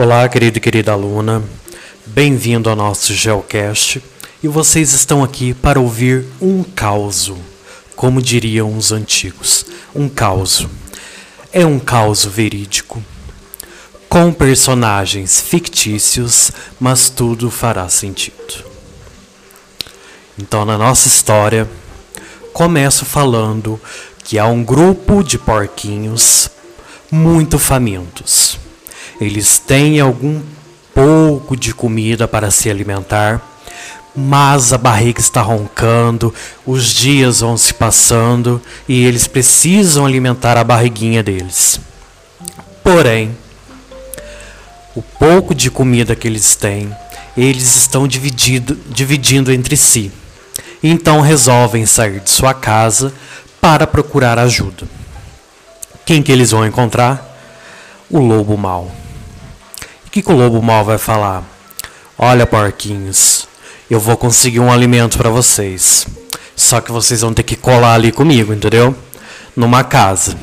Olá, querido e querida aluna. Bem-vindo ao nosso Geocast. E vocês estão aqui para ouvir um caos, como diriam os antigos. Um caos. É um caos verídico, com personagens fictícios, mas tudo fará sentido. Então, na nossa história, começo falando que há um grupo de porquinhos muito famintos. Eles têm algum pouco de comida para se alimentar, mas a barriga está roncando, os dias vão se passando e eles precisam alimentar a barriguinha deles. Porém, o pouco de comida que eles têm, eles estão dividido, dividindo entre si. Então resolvem sair de sua casa para procurar ajuda. Quem que eles vão encontrar? O lobo mau. Que, que o lobo mau vai falar? Olha, porquinhos, eu vou conseguir um alimento para vocês. Só que vocês vão ter que colar ali comigo, entendeu? Numa casa.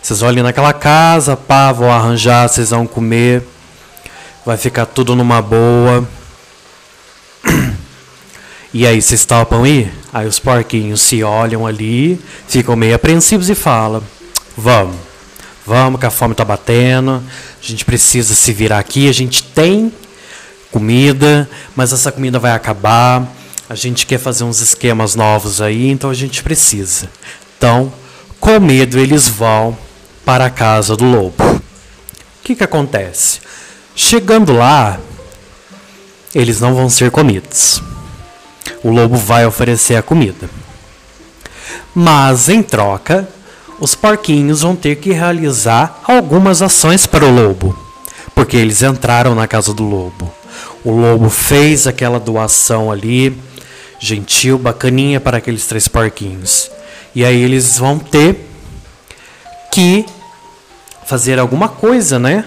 Vocês vão ali naquela casa, pá, vão arranjar, vocês vão comer. Vai ficar tudo numa boa. E aí, vocês topam ir? Aí os porquinhos se olham ali, ficam meio apreensivos e falam: Vamos, vamos, que a fome tá batendo, a gente precisa se virar aqui, a gente tem comida, mas essa comida vai acabar, a gente quer fazer uns esquemas novos aí, então a gente precisa. Então, com medo, eles vão para a casa do lobo. O que, que acontece? Chegando lá, eles não vão ser comidos o lobo vai oferecer a comida. Mas, em troca, os porquinhos vão ter que realizar algumas ações para o lobo, porque eles entraram na casa do lobo. O lobo fez aquela doação ali, gentil, bacaninha para aqueles três porquinhos. E aí eles vão ter que fazer alguma coisa, né?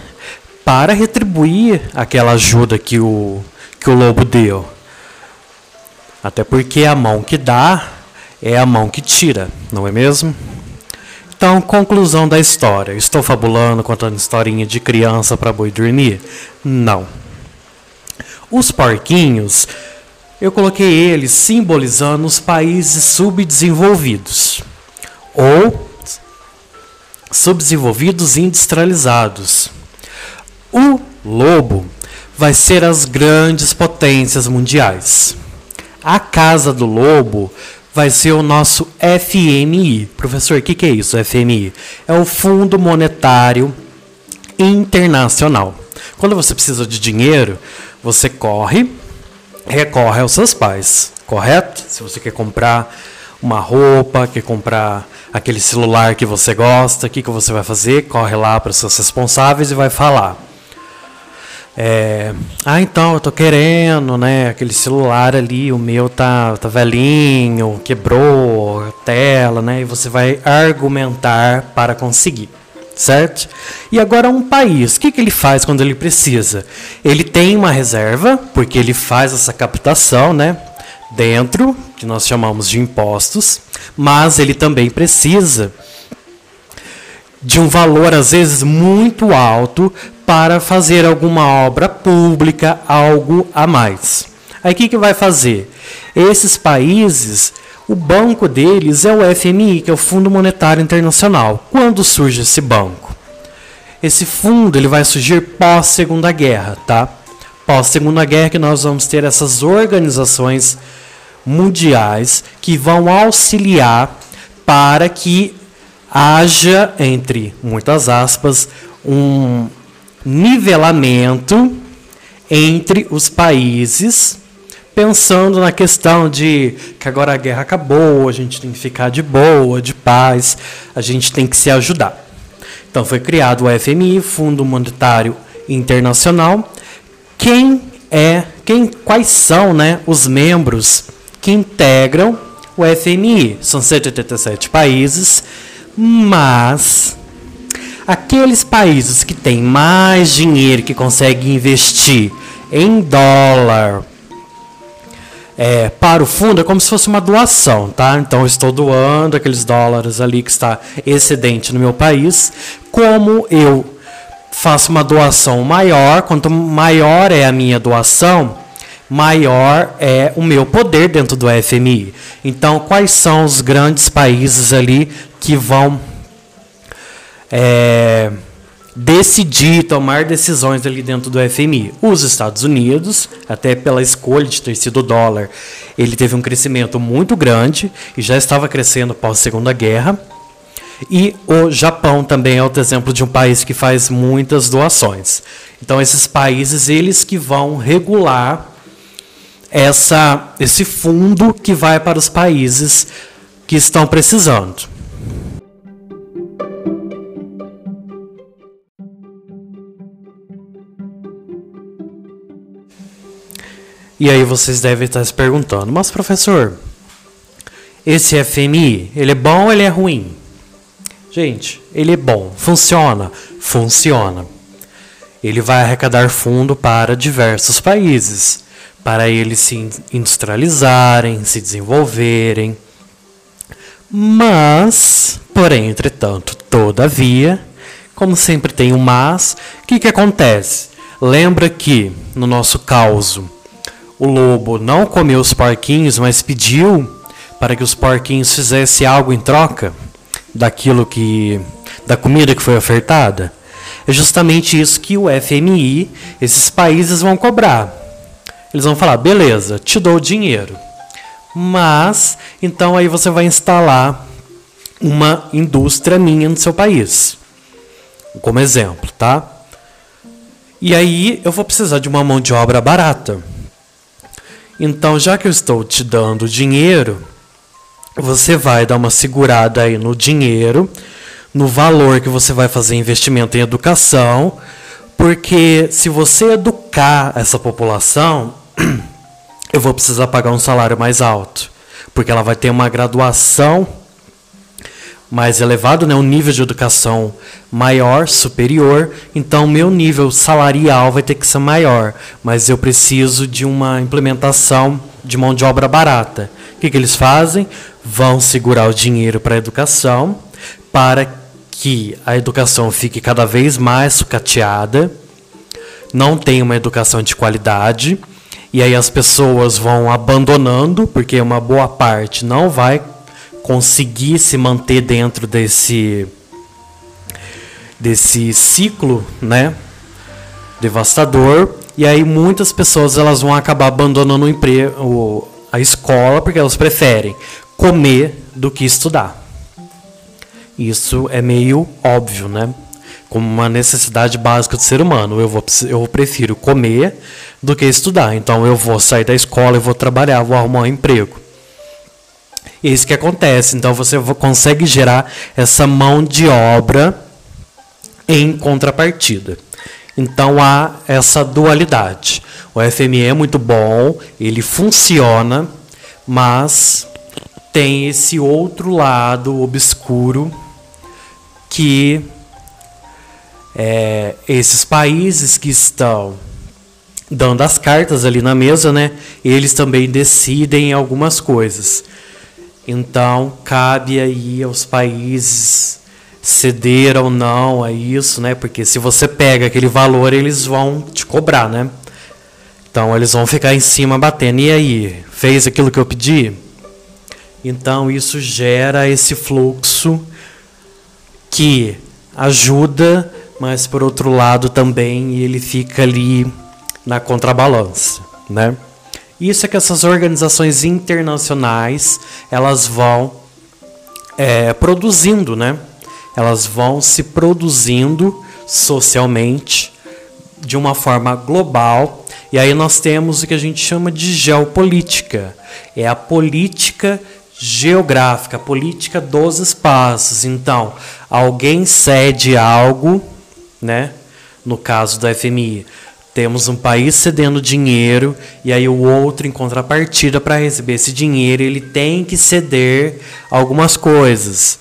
Para retribuir aquela ajuda que o, que o lobo deu. Até porque a mão que dá é a mão que tira, não é mesmo? Então, conclusão da história. Estou fabulando, contando historinha de criança para boi dormir? Não. Os porquinhos, eu coloquei eles simbolizando os países subdesenvolvidos ou subdesenvolvidos industrializados. O lobo vai ser as grandes potências mundiais. A Casa do Lobo vai ser o nosso FMI. Professor, o que, que é isso, FMI? É o Fundo Monetário Internacional. Quando você precisa de dinheiro, você corre, recorre aos seus pais, correto? Se você quer comprar uma roupa, quer comprar aquele celular que você gosta, o que, que você vai fazer? Corre lá para os seus responsáveis e vai falar é, ah, então, eu tô querendo, né? Aquele celular ali, o meu tá, tá velhinho, quebrou a tela, né? E você vai argumentar para conseguir, certo? E agora um país, o que, que ele faz quando ele precisa? Ele tem uma reserva, porque ele faz essa captação, né? Dentro, que nós chamamos de impostos, mas ele também precisa de um valor às vezes muito alto para fazer alguma obra pública, algo a mais. Aí o que, que vai fazer? Esses países, o banco deles é o FMI, que é o Fundo Monetário Internacional. Quando surge esse banco? Esse fundo ele vai surgir pós Segunda Guerra, tá? Pós Segunda Guerra que nós vamos ter essas organizações mundiais que vão auxiliar para que haja, entre muitas aspas, um nivelamento entre os países, pensando na questão de que agora a guerra acabou, a gente tem que ficar de boa, de paz, a gente tem que se ajudar. Então foi criado o FMI, Fundo Monetário Internacional. Quem é, quem, quais são, né, os membros que integram o FMI? São 187 países mas aqueles países que têm mais dinheiro que conseguem investir em dólar é, para o fundo é como se fosse uma doação, tá? Então eu estou doando aqueles dólares ali que está excedente no meu país. Como eu faço uma doação maior, quanto maior é a minha doação, maior é o meu poder dentro do FMI. Então, quais são os grandes países ali que vão é, decidir, tomar decisões ali dentro do FMI? Os Estados Unidos, até pela escolha de ter sido o dólar, ele teve um crescimento muito grande e já estava crescendo pós Segunda Guerra. E o Japão também é outro exemplo de um país que faz muitas doações. Então esses países eles que vão regular essa, esse fundo que vai para os países que estão precisando. E aí vocês devem estar se perguntando, mas professor, esse FMI, ele é bom ou ele é ruim? Gente, ele é bom, funciona, funciona. Ele vai arrecadar fundo para diversos países para eles se industrializarem, se desenvolverem. Mas, porém, entretanto, todavia, como sempre tem um mas, o que, que acontece? Lembra que, no nosso caso, o lobo não comeu os porquinhos, mas pediu para que os porquinhos fizessem algo em troca daquilo que. da comida que foi ofertada? É justamente isso que o FMI, esses países vão cobrar. Eles vão falar: beleza, te dou o dinheiro. Mas, então aí você vai instalar uma indústria minha no seu país. Como exemplo, tá? E aí eu vou precisar de uma mão de obra barata. Então, já que eu estou te dando dinheiro, você vai dar uma segurada aí no dinheiro, no valor que você vai fazer investimento em educação, porque se você educar essa população, eu vou precisar pagar um salário mais alto, porque ela vai ter uma graduação mais elevado, né, um nível de educação maior, superior, então meu nível salarial vai ter que ser maior, mas eu preciso de uma implementação de mão de obra barata. O que, que eles fazem? Vão segurar o dinheiro para a educação, para que a educação fique cada vez mais sucateada, não tenha uma educação de qualidade, e aí as pessoas vão abandonando, porque uma boa parte não vai conseguir se manter dentro desse desse ciclo, né, devastador. E aí muitas pessoas elas vão acabar abandonando o emprego, a escola, porque elas preferem comer do que estudar. Isso é meio óbvio, né? Como uma necessidade básica do ser humano. Eu, vou, eu prefiro comer do que estudar. Então eu vou sair da escola, eu vou trabalhar, vou arrumar um emprego. E é isso que acontece. Então você consegue gerar essa mão de obra em contrapartida. Então há essa dualidade. O FME é muito bom, ele funciona, mas tem esse outro lado obscuro que é, esses países que estão dando as cartas ali na mesa, né? Eles também decidem algumas coisas. Então, cabe aí aos países ceder ou não a isso, né? Porque se você pega aquele valor, eles vão te cobrar, né? Então, eles vão ficar em cima batendo. E aí, fez aquilo que eu pedi? Então, isso gera esse fluxo que ajuda, mas por outro lado também ele fica ali na contrabalança, né? Isso é que essas organizações internacionais elas vão é, produzindo, né? Elas vão se produzindo socialmente de uma forma global. E aí nós temos o que a gente chama de geopolítica. É a política geográfica, a política dos espaços. Então, alguém cede algo, né? No caso do FMI, temos um país cedendo dinheiro e aí o outro, em contrapartida, para receber esse dinheiro, ele tem que ceder algumas coisas.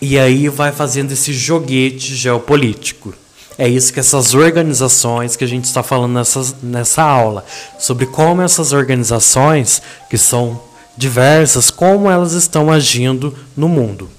E aí vai fazendo esse joguete geopolítico. É isso que essas organizações que a gente está falando nessa, nessa aula, sobre como essas organizações, que são diversas, como elas estão agindo no mundo.